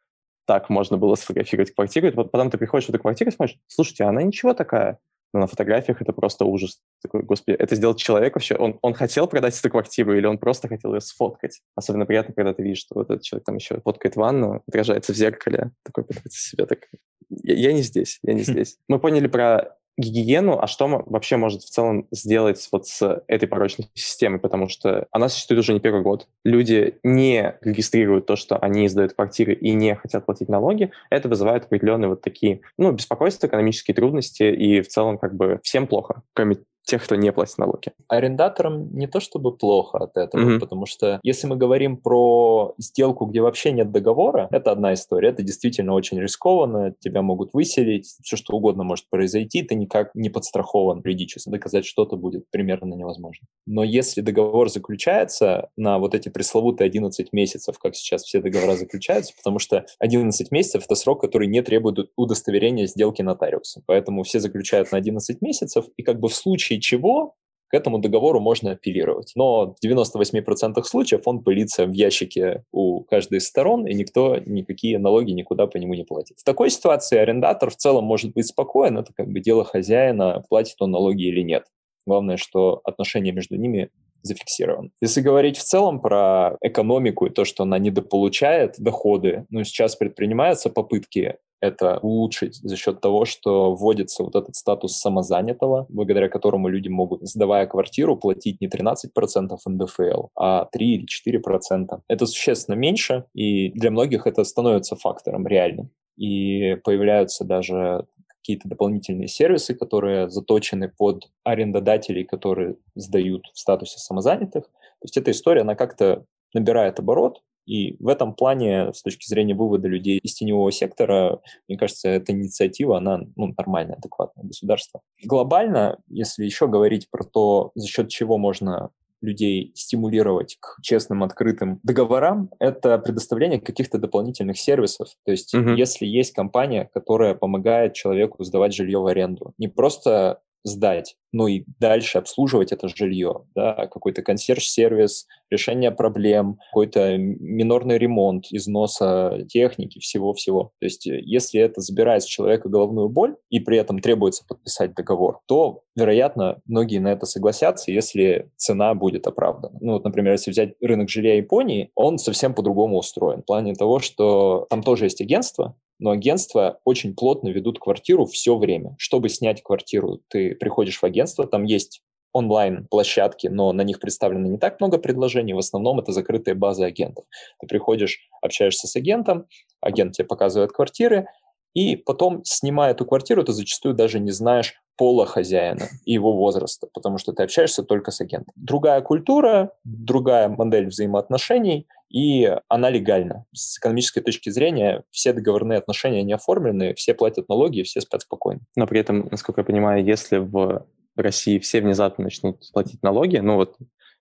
так можно было сфотографировать квартиру. И потом ты приходишь в эту квартиру и смотришь, слушайте, она ничего такая. Но на фотографиях это просто ужас. Такой, господи, это сделал человек вообще? Он, он хотел продать эту квартиру или он просто хотел ее сфоткать? Особенно приятно, когда ты видишь, что вот этот человек там еще фоткает ванну, отражается в зеркале, такой пытается себя так... Я, я не здесь, я не здесь. Мы поняли про гигиену, а что вообще может в целом сделать вот с этой порочной системой, потому что она существует уже не первый год. Люди не регистрируют то, что они сдают квартиры и не хотят платить налоги. Это вызывает определенные вот такие, ну, беспокойства, экономические трудности, и в целом как бы всем плохо, кроме тех, кто не платит налоги. Арендаторам не то чтобы плохо от этого, mm-hmm. потому что если мы говорим про сделку, где вообще нет договора, это одна история, это действительно очень рискованно, тебя могут выселить, все что угодно может произойти, ты никак не подстрахован юридически, доказать что-то будет примерно невозможно. Но если договор заключается на вот эти пресловутые 11 месяцев, как сейчас все договора заключаются, потому что 11 месяцев — это срок, который не требует удостоверения сделки нотариуса, поэтому все заключают на 11 месяцев, и как бы в случае случае чего к этому договору можно апеллировать. Но в 98% случаев он пылится в ящике у каждой из сторон, и никто никакие налоги никуда по нему не платит. В такой ситуации арендатор в целом может быть спокоен, это как бы дело хозяина, платит он налоги или нет. Главное, что отношения между ними зафиксирован. Если говорить в целом про экономику и то, что она недополучает доходы, ну, сейчас предпринимаются попытки это улучшить за счет того, что вводится вот этот статус самозанятого, благодаря которому люди могут, сдавая квартиру, платить не 13% НДФЛ, а 3 или 4%. Это существенно меньше, и для многих это становится фактором реальным. И появляются даже какие-то дополнительные сервисы, которые заточены под арендодателей, которые сдают в статусе самозанятых. То есть эта история, она как-то набирает оборот, и в этом плане, с точки зрения вывода людей из теневого сектора, мне кажется, эта инициатива, она ну, нормальная, адекватная государство. Глобально, если еще говорить про то, за счет чего можно людей стимулировать к честным, открытым договорам, это предоставление каких-то дополнительных сервисов. То есть, uh-huh. если есть компания, которая помогает человеку сдавать жилье в аренду, не просто сдать, ну и дальше обслуживать это жилье, да, какой-то консьерж-сервис, решение проблем, какой-то минорный ремонт, износа техники, всего-всего. То есть э, если это забирает с человека головную боль и при этом требуется подписать договор, то, вероятно, многие на это согласятся, если цена будет оправдана. Ну вот, например, если взять рынок жилья Японии, он совсем по-другому устроен. В плане того, что там тоже есть агентство, но агентства очень плотно ведут квартиру все время. Чтобы снять квартиру, ты приходишь в агентство, там есть онлайн-площадки, но на них представлено не так много предложений, в основном это закрытые базы агентов. Ты приходишь, общаешься с агентом, агент тебе показывает квартиры, и потом, снимая эту квартиру, ты зачастую даже не знаешь пола хозяина и его возраста, потому что ты общаешься только с агентом. Другая культура, другая модель взаимоотношений, и она легальна. С экономической точки зрения все договорные отношения не оформлены, все платят налоги, все спят спокойно. Но при этом, насколько я понимаю, если в России все внезапно начнут платить налоги, ну вот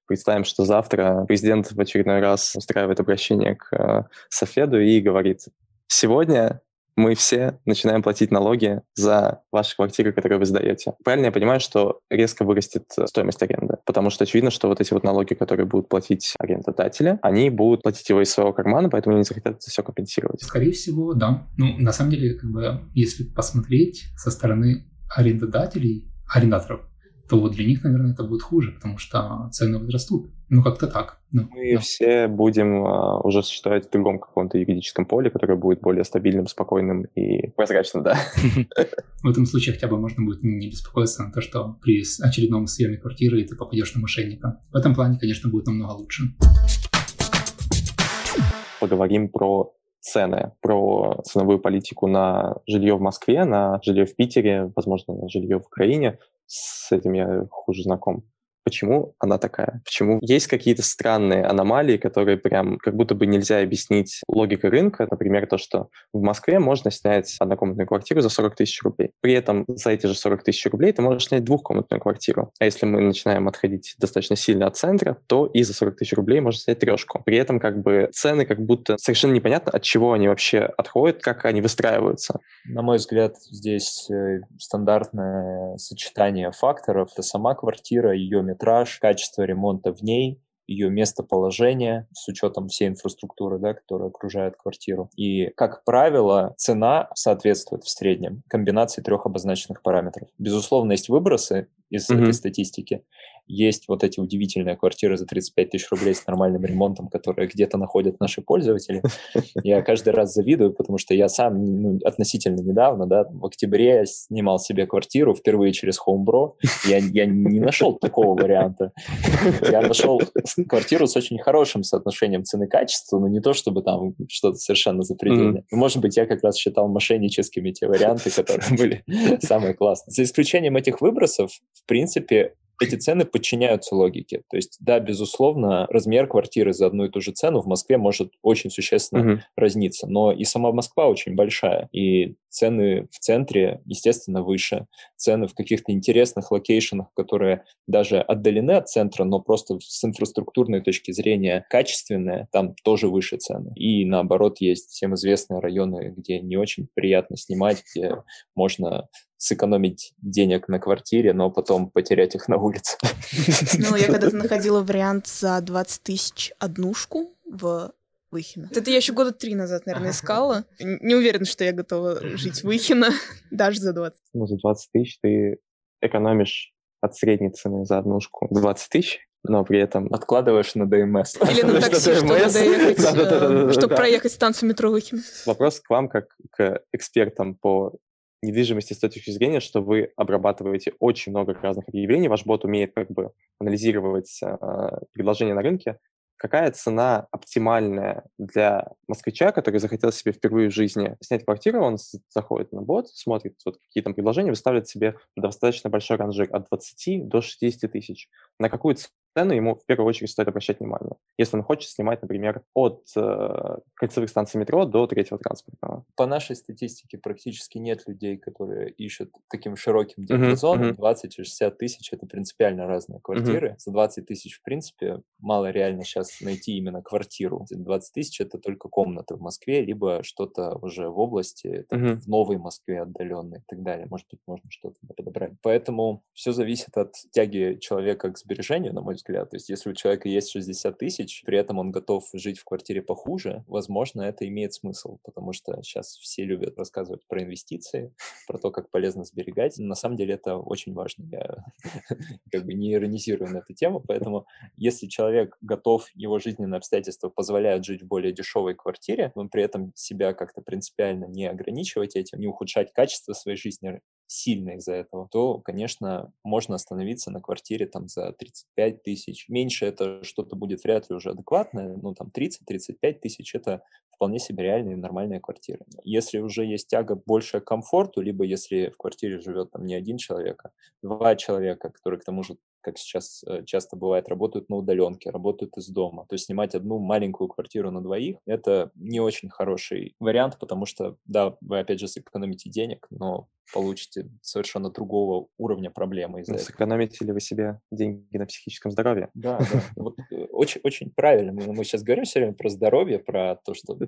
представим, что завтра президент в очередной раз устраивает обращение к э, Софеду и говорит, сегодня мы все начинаем платить налоги за ваши квартиры, которые вы сдаете. Правильно я понимаю, что резко вырастет стоимость аренды? Потому что очевидно, что вот эти вот налоги, которые будут платить арендодатели, они будут платить его из своего кармана, поэтому они захотят это все компенсировать. Скорее всего, да. Ну, на самом деле, как бы, если посмотреть со стороны арендодателей, арендаторов, то для них, наверное, это будет хуже, потому что цены возрастут. Ну, как-то так. Ну, Мы да. все будем а, уже существовать в другом каком-то юридическом поле, которое будет более стабильным, спокойным и прозрачным, да. В этом случае хотя бы можно будет не беспокоиться на то, что при очередном съеме квартиры ты попадешь на мошенника. В этом плане, конечно, будет намного лучше. Поговорим про цены, про ценовую политику на жилье в Москве, на жилье в Питере, возможно, на жилье в Украине. С этим я хуже знаком. Почему она такая, почему есть какие-то странные аномалии, которые прям как будто бы нельзя объяснить логикой рынка. Например, то, что в Москве можно снять однокомнатную квартиру за 40 тысяч рублей. При этом за эти же 40 тысяч рублей ты можешь снять двухкомнатную квартиру. А если мы начинаем отходить достаточно сильно от центра, то и за 40 тысяч рублей можно снять трешку. При этом как бы цены как будто совершенно непонятно, от чего они вообще отходят, как они выстраиваются. На мой взгляд, здесь э, стандартное сочетание факторов. Это сама квартира, ее метраж, качество ремонта в ней, ее местоположение с учетом всей инфраструктуры, да, которая окружает квартиру. И, как правило, цена соответствует в среднем комбинации трех обозначенных параметров. Безусловно, есть выбросы из mm-hmm. этой статистики, есть вот эти удивительные квартиры за 35 тысяч рублей с нормальным ремонтом, которые где-то находят наши пользователи. Я каждый раз завидую, потому что я сам ну, относительно недавно, да, в октябре снимал себе квартиру впервые через Homebro. Я, я не нашел такого варианта. Я нашел квартиру с очень хорошим соотношением цены-качества, но не то, чтобы там что-то совершенно запредельное. Mm-hmm. Может быть, я как раз считал мошенническими те варианты, которые были самые классные. За исключением этих выбросов, в принципе, эти цены подчиняются логике. То есть, да, безусловно, размер квартиры за одну и ту же цену в Москве может очень существенно uh-huh. разниться, но и сама Москва очень большая, и цены в центре, естественно, выше. Цены в каких-то интересных локейшенах, которые даже отдалены от центра, но просто с инфраструктурной точки зрения качественные, там тоже выше цены. И наоборот, есть всем известные районы, где не очень приятно снимать, где можно сэкономить денег на квартире, но потом потерять их на улице. Ну, я когда-то находила вариант за 20 тысяч однушку в Выхино. Это я еще года три назад, наверное, искала. Не уверена, что я готова жить в Выхино даже за 20. Ну, за 20 тысяч ты экономишь от средней цены за однушку 20 тысяч, но при этом... Откладываешь на ДМС. Или на такси, чтобы доехать, чтобы проехать станцию метро Выхино. Вопрос к вам, как к экспертам по недвижимости с той точки зрения, что вы обрабатываете очень много разных объявлений, ваш бот умеет как бы анализировать э, предложения на рынке. Какая цена оптимальная для москвича, который захотел себе впервые в жизни снять квартиру, он заходит на бот, смотрит, вот какие там предложения, выставляет себе достаточно большой ранжир от 20 до 60 тысяч. На какую цену ему в первую очередь стоит обращать внимание, если он хочет снимать, например, от э, кольцевых станций метро до третьего транспортного. По нашей статистике практически нет людей, которые ищут таким широким диапазоном. Uh-huh, uh-huh. 20-60 тысяч — это принципиально разные квартиры. Uh-huh. За 20 тысяч, в принципе, мало реально сейчас найти именно квартиру. 20 тысяч — это только комната в Москве, либо что-то уже в области, там, uh-huh. в Новой Москве отдаленной и так далее. Может быть, можно что-то подобрать. Поэтому все зависит от тяги человека к сбережению, на мой взгляд. То есть если у человека есть 60 тысяч, при этом он готов жить в квартире похуже, возможно, это имеет смысл, потому что сейчас все любят рассказывать про инвестиции, про то, как полезно сберегать. На самом деле это очень важно. Я как бы не иронизирую на эту тему, поэтому если человек готов, его жизненные обстоятельства позволяют жить в более дешевой квартире, но при этом себя как-то принципиально не ограничивать этим, не ухудшать качество своей жизни сильно из-за этого, то, конечно, можно остановиться на квартире там за 35 тысяч. Меньше это что-то будет вряд ли уже адекватное, ну там 30-35 тысяч это вполне себе реальные нормальные квартиры. Если уже есть тяга больше к комфорту, либо если в квартире живет там не один человек, а два человека, которые к тому же как сейчас э, часто бывает, работают на удаленке, работают из дома. То есть снимать одну маленькую квартиру на двоих – это не очень хороший вариант, потому что, да, вы опять же сэкономите денег, но получите совершенно другого уровня проблемы из-за этого. Сэкономите ли вы себе деньги на психическом здоровье? Да, да. Вот, э, очень, очень правильно. Мы, мы сейчас говорим все время про здоровье, про то, что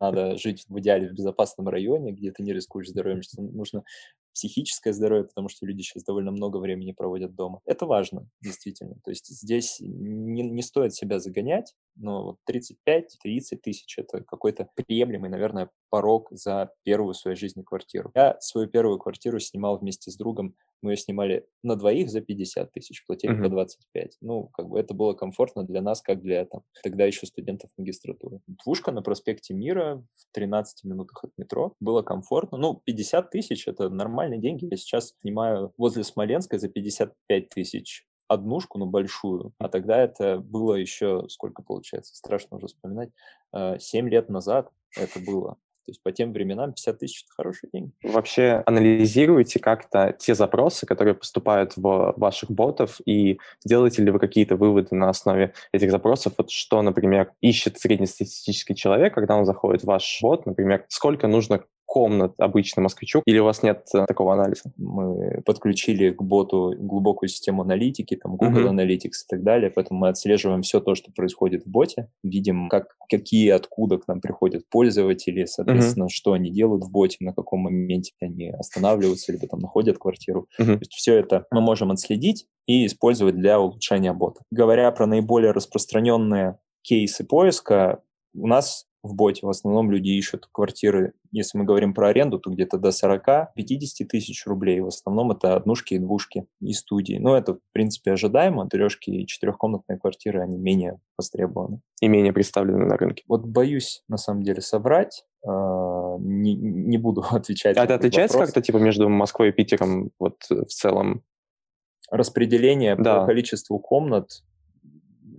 надо жить в идеале в безопасном районе, где ты не рискуешь здоровьем, что нужно психическое здоровье, потому что люди сейчас довольно много времени проводят дома. Это важно, действительно. То есть здесь не, не стоит себя загонять, но 35-30 тысяч – это какой-то приемлемый, наверное, порог за первую в своей жизни квартиру. Я свою первую квартиру снимал вместе с другом мы ее снимали на двоих за 50 тысяч, платили uh-huh. по 25. Ну, как бы это было комфортно для нас, как для там, тогда еще студентов магистратуры. Двушка на проспекте Мира в 13 минутах от метро. Было комфортно. Ну, 50 тысяч – это нормальные деньги. Я сейчас снимаю возле Смоленска за 55 тысяч однушку, но большую. А тогда это было еще, сколько получается, страшно уже вспоминать, 7 э, лет назад это было. То есть по тем временам 50 тысяч – это хороший день. Вообще анализируете как-то те запросы, которые поступают в ваших ботов, и делаете ли вы какие-то выводы на основе этих запросов? Вот что, например, ищет среднестатистический человек, когда он заходит в ваш бот, например, сколько нужно комнат обычно москвичу, или у вас нет э, такого анализа? Мы подключили к боту глубокую систему аналитики, там Google uh-huh. Analytics и так далее, поэтому мы отслеживаем все то, что происходит в боте, видим, как, какие, откуда к нам приходят пользователи, соответственно, uh-huh. что они делают в боте, на каком моменте они останавливаются, либо там находят квартиру. Uh-huh. То есть все это мы можем отследить и использовать для улучшения бота. Говоря про наиболее распространенные кейсы поиска, у нас в боте. В основном люди ищут квартиры, если мы говорим про аренду, то где-то до 40-50 тысяч рублей. В основном это однушки и двушки и студии. Но это, в принципе, ожидаемо. Трешки и четырехкомнатные квартиры, они менее востребованы. И менее представлены на рынке. Вот боюсь, на самом деле, соврать. А, не, не буду отвечать. А это отличается как-то типа между Москвой и Питером вот в целом? Распределение да. по количеству комнат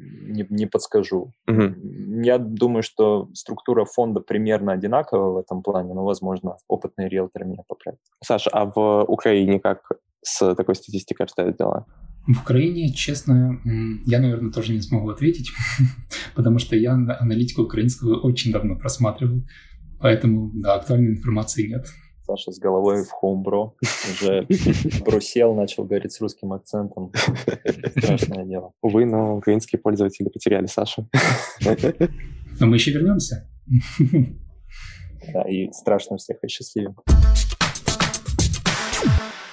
не, не подскажу. Угу. Я думаю, что структура фонда примерно одинаковая в этом плане, но, возможно, опытные риэлторы меня поправят. Саша, а в Украине как с такой статистикой обстоят дела? В Украине, честно, я, наверное, тоже не смогу ответить, потому что я аналитику украинского очень давно просматривал, поэтому да, актуальной информации нет. Саша с головой в хоумбро. Уже брусел, начал говорить с русским акцентом. Страшное дело. Увы, но украинские пользователи потеряли Сашу. Но мы еще вернемся. Да, и страшно всех осчастливим.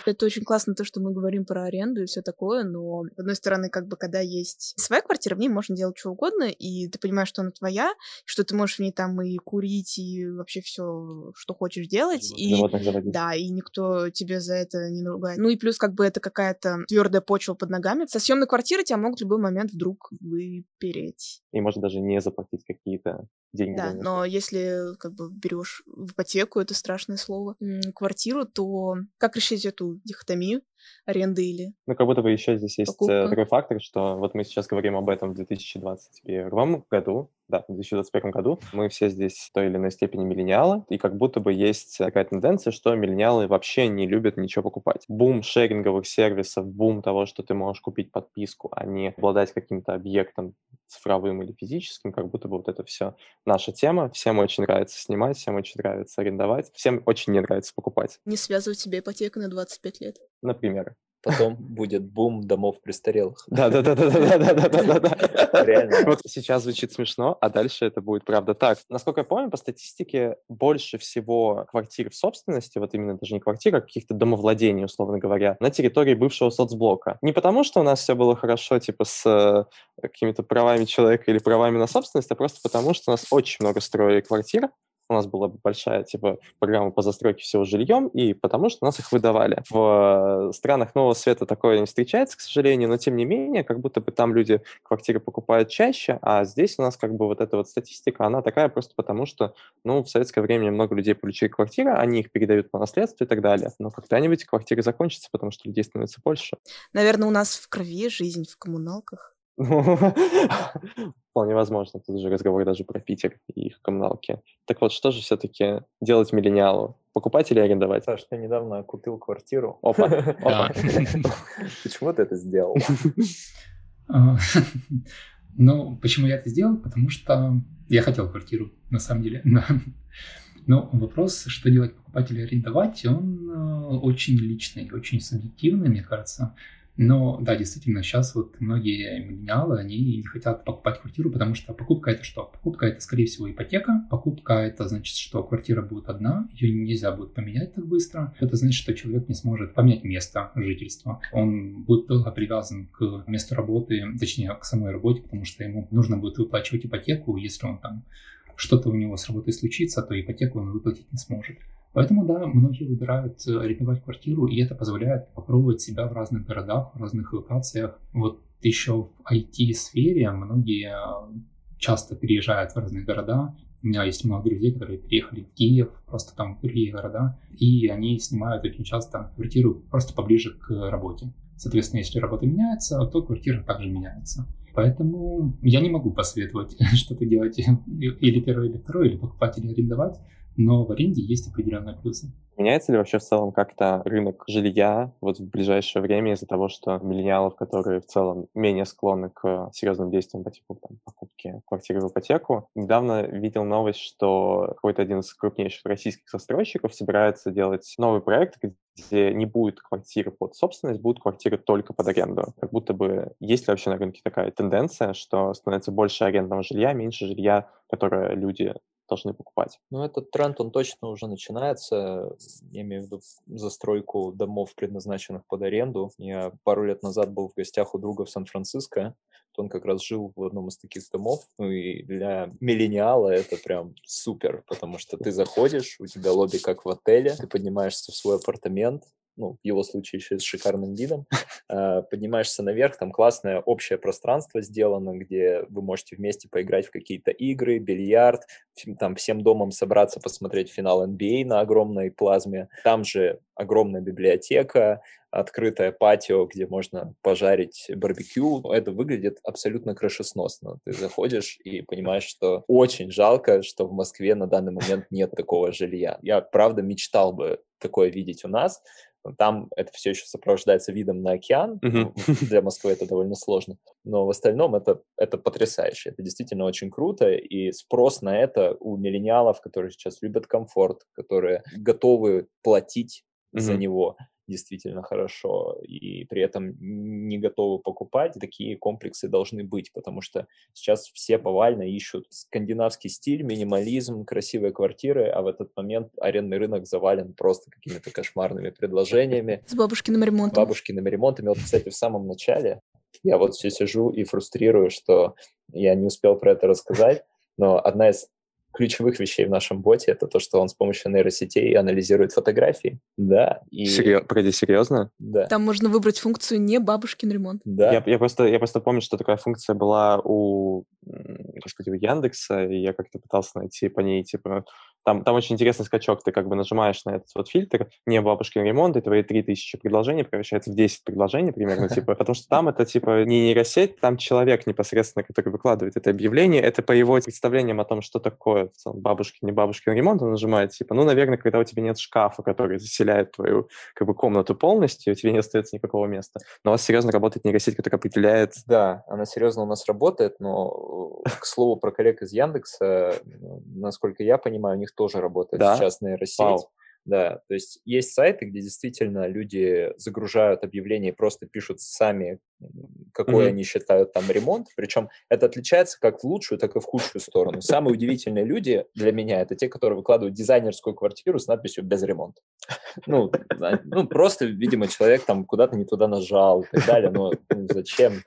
Это очень классно то, что мы говорим про аренду и все такое, но, с одной стороны, как бы, когда есть своя квартира, в ней можно делать что угодно, и ты понимаешь, что она твоя, что ты можешь в ней там и курить, и вообще все, что хочешь делать. И, да, и никто тебе за это не наругает. Ну и плюс, как бы, это какая-то твердая почва под ногами. Со съемной квартиры тебя могут в любой момент вдруг выпереть. И можно даже не заплатить какие-то деньги. Да, но если как бы берешь в ипотеку, это страшное слово, квартиру, то как решить эту дихотомию? Аренды или Ну, как будто бы еще здесь есть э, покупка. такой фактор, что вот мы сейчас говорим об этом в 2021 году, да, в 2021 году мы все здесь в той или иной степени миллениалы, и как будто бы есть такая тенденция, что миллениалы вообще не любят ничего покупать. Бум шеринговых сервисов, бум того, что ты можешь купить подписку, а не обладать каким-то объектом цифровым или физическим, как будто бы вот это все наша тема. Всем очень нравится снимать, всем очень нравится арендовать, всем очень не нравится покупать. Не связывать себе ипотеку на 25 лет. Например. Потом будет бум домов престарелых. Да, да, да, да, да, да, да, да, да. Реально. Вот сейчас звучит смешно, а дальше это будет правда так. Насколько я помню, по статистике больше всего квартир в собственности, вот именно даже не квартир, а каких-то домовладений, условно говоря, на территории бывшего соцблока. Не потому, что у нас все было хорошо, типа, с э, какими-то правами человека или правами на собственность, а просто потому, что у нас очень много строили квартир, у нас была большая типа программа по застройке всего жильем, и потому что нас их выдавали. В странах Нового Света такое не встречается, к сожалению, но тем не менее, как будто бы там люди квартиры покупают чаще, а здесь у нас как бы вот эта вот статистика, она такая просто потому, что, ну, в советское время много людей получили квартиры, они их передают по наследству и так далее. Но когда-нибудь квартиры закончатся, потому что людей становится больше. Наверное, у нас в крови жизнь в коммуналках. Вполне возможно. Тут уже разговор даже про Питер и их коммуналки. Так вот, что же все-таки делать миллениалу? Покупать или арендовать? Саш, ты недавно купил квартиру. Опа, опа. Почему ты это сделал? А, ну, почему я это сделал? Потому что я хотел квартиру, на самом деле. Но вопрос, что делать, покупать или арендовать, он э, очень личный, очень субъективный, мне кажется. Но да, действительно, сейчас вот многие миллениалы, они не хотят покупать квартиру, потому что покупка это что? Покупка это, скорее всего, ипотека. Покупка это значит, что квартира будет одна, ее нельзя будет поменять так быстро. Это значит, что человек не сможет поменять место жительства. Он будет долго привязан к месту работы, точнее, к самой работе, потому что ему нужно будет выплачивать ипотеку, если он там что-то у него с работой случится, то ипотеку он выплатить не сможет. Поэтому, да, многие выбирают э, арендовать квартиру, и это позволяет попробовать себя в разных городах, в разных локациях. Вот еще в IT-сфере многие э, часто переезжают в разные города. У меня есть много друзей, которые переехали в Киев, просто там в другие города, и они снимают очень часто квартиру просто поближе к работе. Соответственно, если работа меняется, то квартира также меняется. Поэтому я не могу посоветовать что-то делать или первое, или второе, или покупать, или арендовать. Но в аренде есть определенные плюсы. Меняется ли вообще в целом как-то рынок жилья вот в ближайшее время из-за того, что миллениалов, которые в целом менее склонны к серьезным действиям по типу там, покупки квартиры в ипотеку? Недавно видел новость, что какой-то один из крупнейших российских застройщиков собирается делать новый проект, где не будет квартиры под собственность, будут квартиры только под аренду. Как будто бы есть ли вообще на рынке такая тенденция, что становится больше арендного жилья, меньше жилья, которое люди должны покупать. Ну, этот тренд, он точно уже начинается. Я имею в виду застройку домов, предназначенных под аренду. Я пару лет назад был в гостях у друга в Сан-Франциско. Он как раз жил в одном из таких домов. Ну и для миллениала это прям супер, потому что ты заходишь, у тебя лобби как в отеле, ты поднимаешься в свой апартамент, ну, в его случае еще с шикарным видом, а, поднимаешься наверх, там классное общее пространство сделано, где вы можете вместе поиграть в какие-то игры, бильярд, там всем домом собраться, посмотреть финал NBA на огромной плазме. Там же огромная библиотека, открытое патио, где можно пожарить барбекю. Это выглядит абсолютно крышесносно. Ты заходишь и понимаешь, что очень жалко, что в Москве на данный момент нет такого жилья. Я, правда, мечтал бы такое видеть у нас, там это все еще сопровождается видом на океан. Mm-hmm. Для Москвы это довольно сложно. Но в остальном это, это потрясающе. Это действительно очень круто. И спрос на это у миллениалов, которые сейчас любят комфорт, которые готовы платить mm-hmm. за него действительно хорошо и при этом не готовы покупать, такие комплексы должны быть, потому что сейчас все повально ищут скандинавский стиль, минимализм, красивые квартиры, а в этот момент арендный рынок завален просто какими-то кошмарными предложениями. С бабушкиным ремонтом. Бабушкиным ремонтом. И вот, кстати, в самом начале я вот все сижу и фрустрирую, что я не успел про это рассказать, но одна из ключевых вещей в нашем боте это то, что он с помощью нейросетей анализирует фотографии. Да. И... Серьез... Погоди, серьезно? Да. Там можно выбрать функцию не бабушкин ремонт. Да. Я, я, просто, я просто помню, что такая функция была у, господи, у Яндекса, и я как-то пытался найти по ней, типа, там, там очень интересный скачок. Ты как бы нажимаешь на этот вот фильтр, не бабушкин ремонт, и твои 3000 предложений превращаются в 10 предложений примерно, типа, потому что там это, типа, не нейросеть, там человек непосредственно, который выкладывает это объявление, это по его представлениям о том, что такое бабушкин, не бабушкин ремонт, он нажимает, типа, ну, наверное, когда у тебя нет шкафа, который заселяет твою, как бы, комнату полностью, у тебя не остается никакого места. Но у вас серьезно работает нейросеть, которая определяет... Да, она серьезно у нас работает, но, к слову, про коллег из Яндекса, насколько я понимаю, у них тоже работает да? сейчас нейросеть. Вау. Да, то есть есть сайты, где действительно люди загружают объявления и просто пишут сами, какой mm-hmm. они считают там ремонт. Причем это отличается как в лучшую, так и в худшую сторону. Самые удивительные люди для меня это те, которые выкладывают дизайнерскую квартиру с надписью «без ремонта». Ну, ну просто, видимо, человек там куда-то не туда нажал и так далее. Но ну, зачем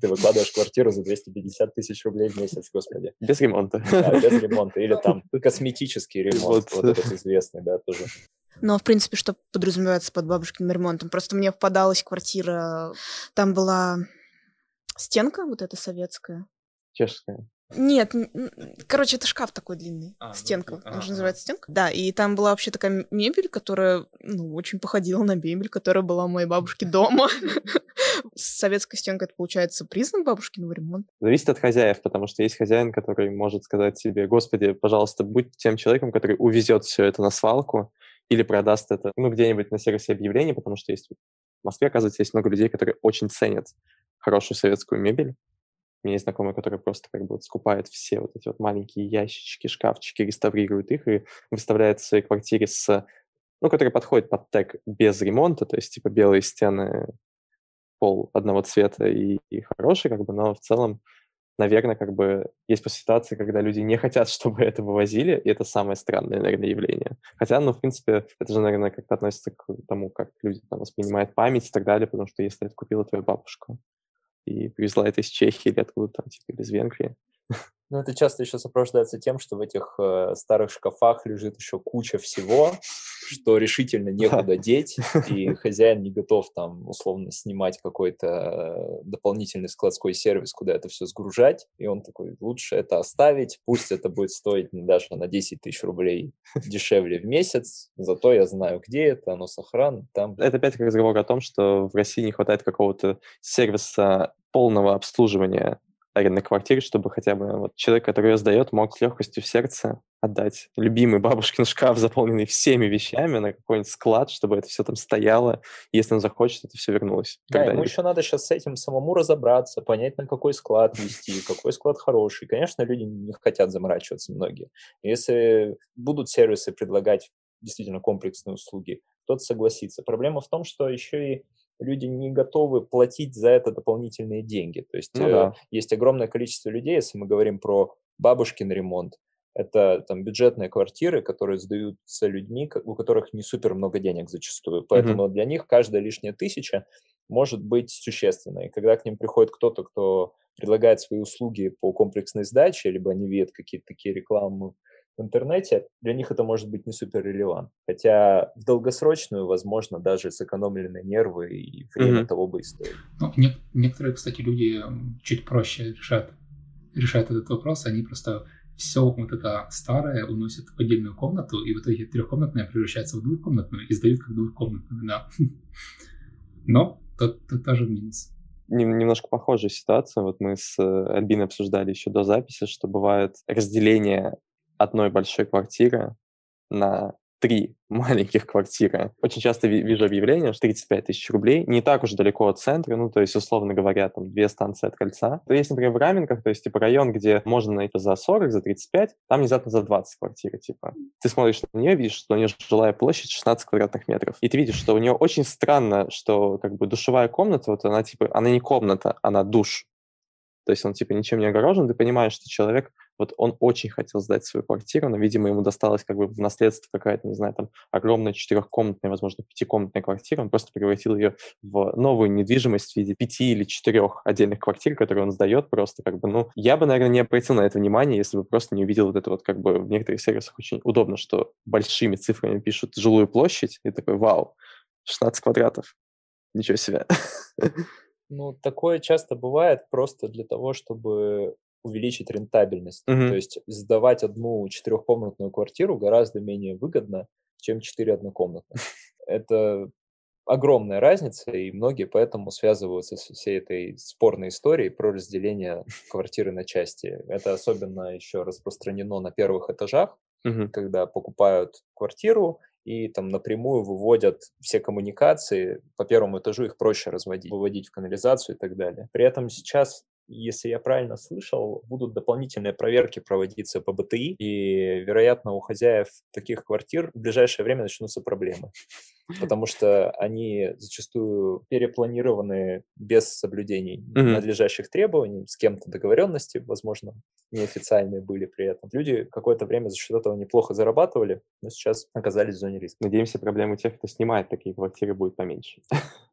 ты выкладываешь квартиру за 250 тысяч рублей в месяц, господи? Без ремонта. Да, без ремонта. Или там косметический ремонт, вот, вот этот известный, да, тоже. Но, в принципе, что подразумевается под бабушкиным ремонтом? Просто мне попадалась квартира, там была стенка вот эта советская. Чешская. Нет, короче, это шкаф такой длинный, а, ну, стенка, ну, он же называется стенка. Да, и там была вообще такая мебель, которая, ну, очень походила на мебель, которая была у моей бабушки дома. Советская стенка, это получается признак бабушкиного ремонта? Зависит от хозяев, потому что есть хозяин, который может сказать себе, господи, пожалуйста, будь тем человеком, который увезет все это на свалку, или продаст это, ну, где-нибудь на сервисе объявлений, потому что есть в Москве, оказывается, есть много людей, которые очень ценят хорошую советскую мебель. У меня есть знакомые, которые просто как бы вот скупают все вот эти вот маленькие ящички, шкафчики, реставрируют их и выставляют в своей квартире с, ну, которые подходят под тег без ремонта, то есть типа белые стены, пол одного цвета и, и хороший, как бы, но в целом наверное, как бы есть ситуации, когда люди не хотят, чтобы это вывозили, и это самое странное, наверное, явление. Хотя, ну, в принципе, это же, наверное, как-то относится к тому, как люди там воспринимают память и так далее, потому что если это купила твоя бабушка и привезла это из Чехии или откуда-то, типа, из Венгрии, ну, это часто еще сопровождается тем, что в этих э, старых шкафах лежит еще куча всего, что решительно некуда деть, и хозяин не готов там условно снимать какой-то э, дополнительный складской сервис, куда это все сгружать, и он такой, лучше это оставить, пусть это будет стоить даже на 10 тысяч рублей дешевле в месяц, зато я знаю, где это, оно сохранно там. Это опять разговор о том, что в России не хватает какого-то сервиса полного обслуживания арендной квартире, чтобы хотя бы вот человек, который ее сдает, мог с легкостью в сердце отдать любимый бабушкин шкаф, заполненный всеми вещами, на какой-нибудь склад, чтобы это все там стояло, если он захочет, это все вернулось. Да, ему еще надо сейчас с этим самому разобраться, понять, на какой склад вести, какой склад хороший. Конечно, люди не хотят заморачиваться многие. Если будут сервисы предлагать действительно комплексные услуги, кто-то согласится. Проблема в том, что еще и люди не готовы платить за это дополнительные деньги. То есть ну, да. э, есть огромное количество людей, если мы говорим про бабушкин ремонт, это там бюджетные квартиры, которые сдаются людьми, у которых не супер много денег зачастую. Поэтому mm-hmm. для них каждая лишняя тысяча может быть существенной. Когда к ним приходит кто-то, кто предлагает свои услуги по комплексной сдаче, либо они видят какие-то такие рекламы в интернете, для них это может быть не супер релевант. Хотя в долгосрочную, возможно, даже сэкономленные нервы и время mm-hmm. того бы и стоит. Ну, не, некоторые, кстати, люди чуть проще решают, решают этот вопрос. Они просто все вот это старое уносят в отдельную комнату, и в итоге трехкомнатная превращается в двухкомнатную и сдают как двухкомнатную, да. Но тут тоже минус. Немножко похожая ситуация. Вот мы с э, Альбиной обсуждали еще до записи, что бывает разделение одной большой квартиры на три маленьких квартиры. Очень часто вижу объявление, что 35 тысяч рублей, не так уж далеко от центра, ну, то есть, условно говоря, там, две станции от кольца. То есть, например, в Раменках, то есть, типа, район, где можно найти за 40, за 35, там внезапно за 20 квартир, типа. Ты смотришь на нее, видишь, что у нее жилая площадь 16 квадратных метров. И ты видишь, что у нее очень странно, что, как бы, душевая комната, вот она, типа, она не комната, она душ. То есть он, типа, ничем не огорожен, ты понимаешь, что человек вот он очень хотел сдать свою квартиру, но, видимо, ему досталась как бы в наследство какая-то, не знаю, там, огромная четырехкомнатная, возможно, пятикомнатная квартира. Он просто превратил ее в новую недвижимость в виде пяти или четырех отдельных квартир, которые он сдает просто как бы, ну, я бы, наверное, не обратил на это внимание, если бы просто не увидел вот это вот как бы в некоторых сервисах очень удобно, что большими цифрами пишут жилую площадь, и такой, вау, 16 квадратов. Ничего себе. Ну, такое часто бывает просто для того, чтобы увеличить рентабельность. Mm-hmm. То есть сдавать одну четырехкомнатную квартиру гораздо менее выгодно, чем четыре однокомнатных. Это огромная разница, и многие поэтому связываются с всей этой спорной историей про разделение квартиры на части. Это особенно еще распространено на первых этажах, mm-hmm. когда покупают квартиру и там напрямую выводят все коммуникации. По первому этажу их проще разводить, выводить в канализацию и так далее. При этом сейчас если я правильно слышал, будут дополнительные проверки проводиться по БТИ, и, вероятно, у хозяев таких квартир в ближайшее время начнутся проблемы, потому что они зачастую перепланированы без соблюдений mm-hmm. надлежащих требований, с кем-то договоренности, возможно, неофициальные были при этом. Люди какое-то время за счет этого неплохо зарабатывали, но сейчас оказались в зоне риска. Надеемся, проблемы тех, кто снимает такие квартиры, будет поменьше.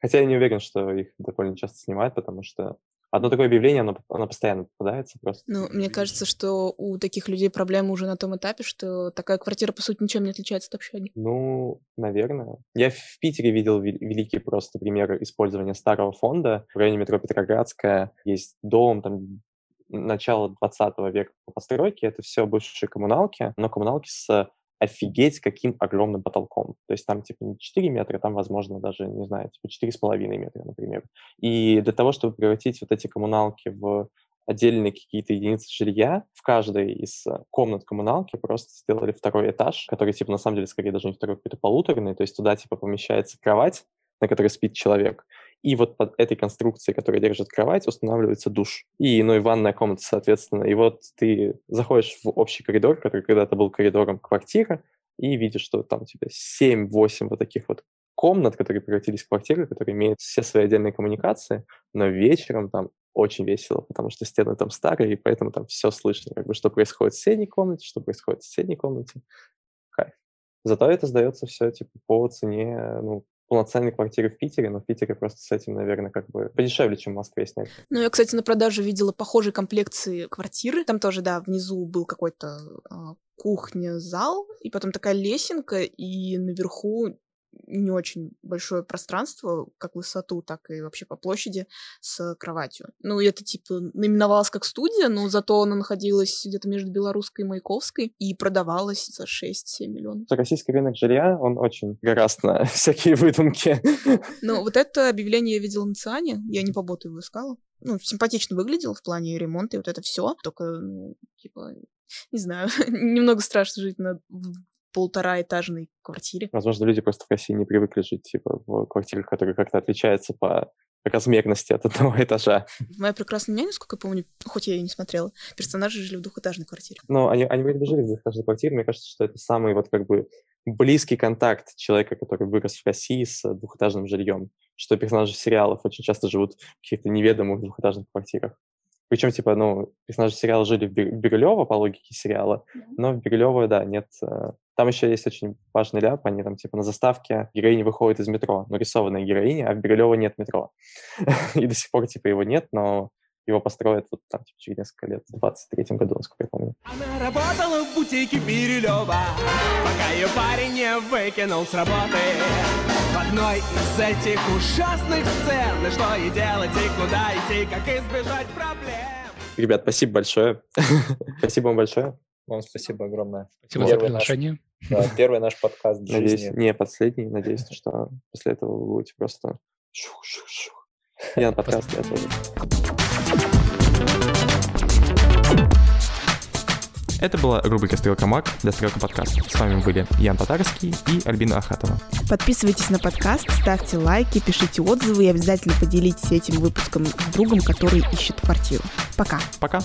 Хотя я не уверен, что их довольно часто снимают, потому что одно такое объявление, оно, оно постоянно попадается просто. Ну, мне кажется, что у таких людей проблемы уже на том этапе, что такая квартира, по сути, ничем не отличается от общаги. Ну, наверное. Я в Питере видел великий просто пример использования старого фонда. В районе метро Петроградская есть дом, там начала 20 века по постройке, это все бывшие коммуналки, но коммуналки с офигеть каким огромным потолком. То есть там типа не 4 метра, там, возможно, даже, не знаю, типа 4,5 метра, например. И для того, чтобы превратить вот эти коммуналки в отдельные какие-то единицы жилья, в каждой из комнат коммуналки просто сделали второй этаж, который, типа, на самом деле, скорее даже не второй, какой-то полуторный, то есть туда, типа, помещается кровать, на которой спит человек, и вот под этой конструкцией, которая держит кровать, устанавливается душ. И, ну, и ванная комната, соответственно. И вот ты заходишь в общий коридор, который когда-то был коридором квартиры, и видишь, что там у тебя 7-8 вот таких вот комнат, которые превратились в квартиры, которые имеют все свои отдельные коммуникации, но вечером там очень весело, потому что стены там старые, и поэтому там все слышно, как бы, что происходит в соседней комнате, что происходит в соседней комнате. Кайф. Зато это сдается все, типа, по цене, ну, полноценной квартиры в Питере, но в Питере просто с этим, наверное, как бы подешевле, чем в Москве снять. Ну, я, кстати, на продаже видела похожие комплекции квартиры. Там тоже, да, внизу был какой-то а, кухня-зал, и потом такая лесенка, и наверху не очень большое пространство, как высоту, так и вообще по площади с кроватью. Ну, это, типа, наименовалось как студия, но зато она находилась где-то между Белорусской и Маяковской и продавалась за 6-7 миллионов. Российский рынок жилья, он очень гораст на всякие выдумки. Ну, вот это объявление я видела на Циане, я не по боту его искала. Ну, симпатично выглядел в плане ремонта и вот это все, только, ну, типа, Не знаю, немного страшно жить на полтора этажной квартире. Возможно, люди просто в России не привыкли жить типа в квартирах, которые как-то отличаются по размерности от одного этажа. Моя прекрасная няня, насколько я помню, хоть я ее не смотрела, персонажи жили в двухэтажной квартире. Ну, они, они вроде бы жили в двухэтажной квартире, мне кажется, что это самый вот как бы близкий контакт человека, который вырос в России с двухэтажным жильем, что персонажи сериалов очень часто живут в каких-то неведомых двухэтажных квартирах. Причем, типа, ну, персонажи сериала жили в Бирюлево по логике сериала, но в Бирюлево, да, нет... Там еще есть очень важный ляп, они там, типа, на заставке героиня выходит из метро, нарисованная героиня, а в Бирюлево нет метро. И до сих пор, типа, его нет, но его построят вот там типа, через несколько лет, в 23 году, насколько я помню. Она работала в бутике Бирюлева, пока ее парень не выкинул с работы. В одной из этих ужасных сцен, что и делать, и куда идти, как избежать проблем. Ребят, спасибо большое. спасибо вам большое. Вам спасибо огромное. Спасибо первый за приглашение. Наш, да, первый наш подкаст в Надеюсь, жизни. не последний. Надеюсь, что после этого вы будете просто... Я на подкаст я тоже. Это была рубрика «Стрелка Мак» для «Стрелка подкаст». С вами были Ян Татарский и Альбина Ахатова. Подписывайтесь на подкаст, ставьте лайки, пишите отзывы и обязательно поделитесь этим выпуском с другом, который ищет квартиру. Пока. Пока.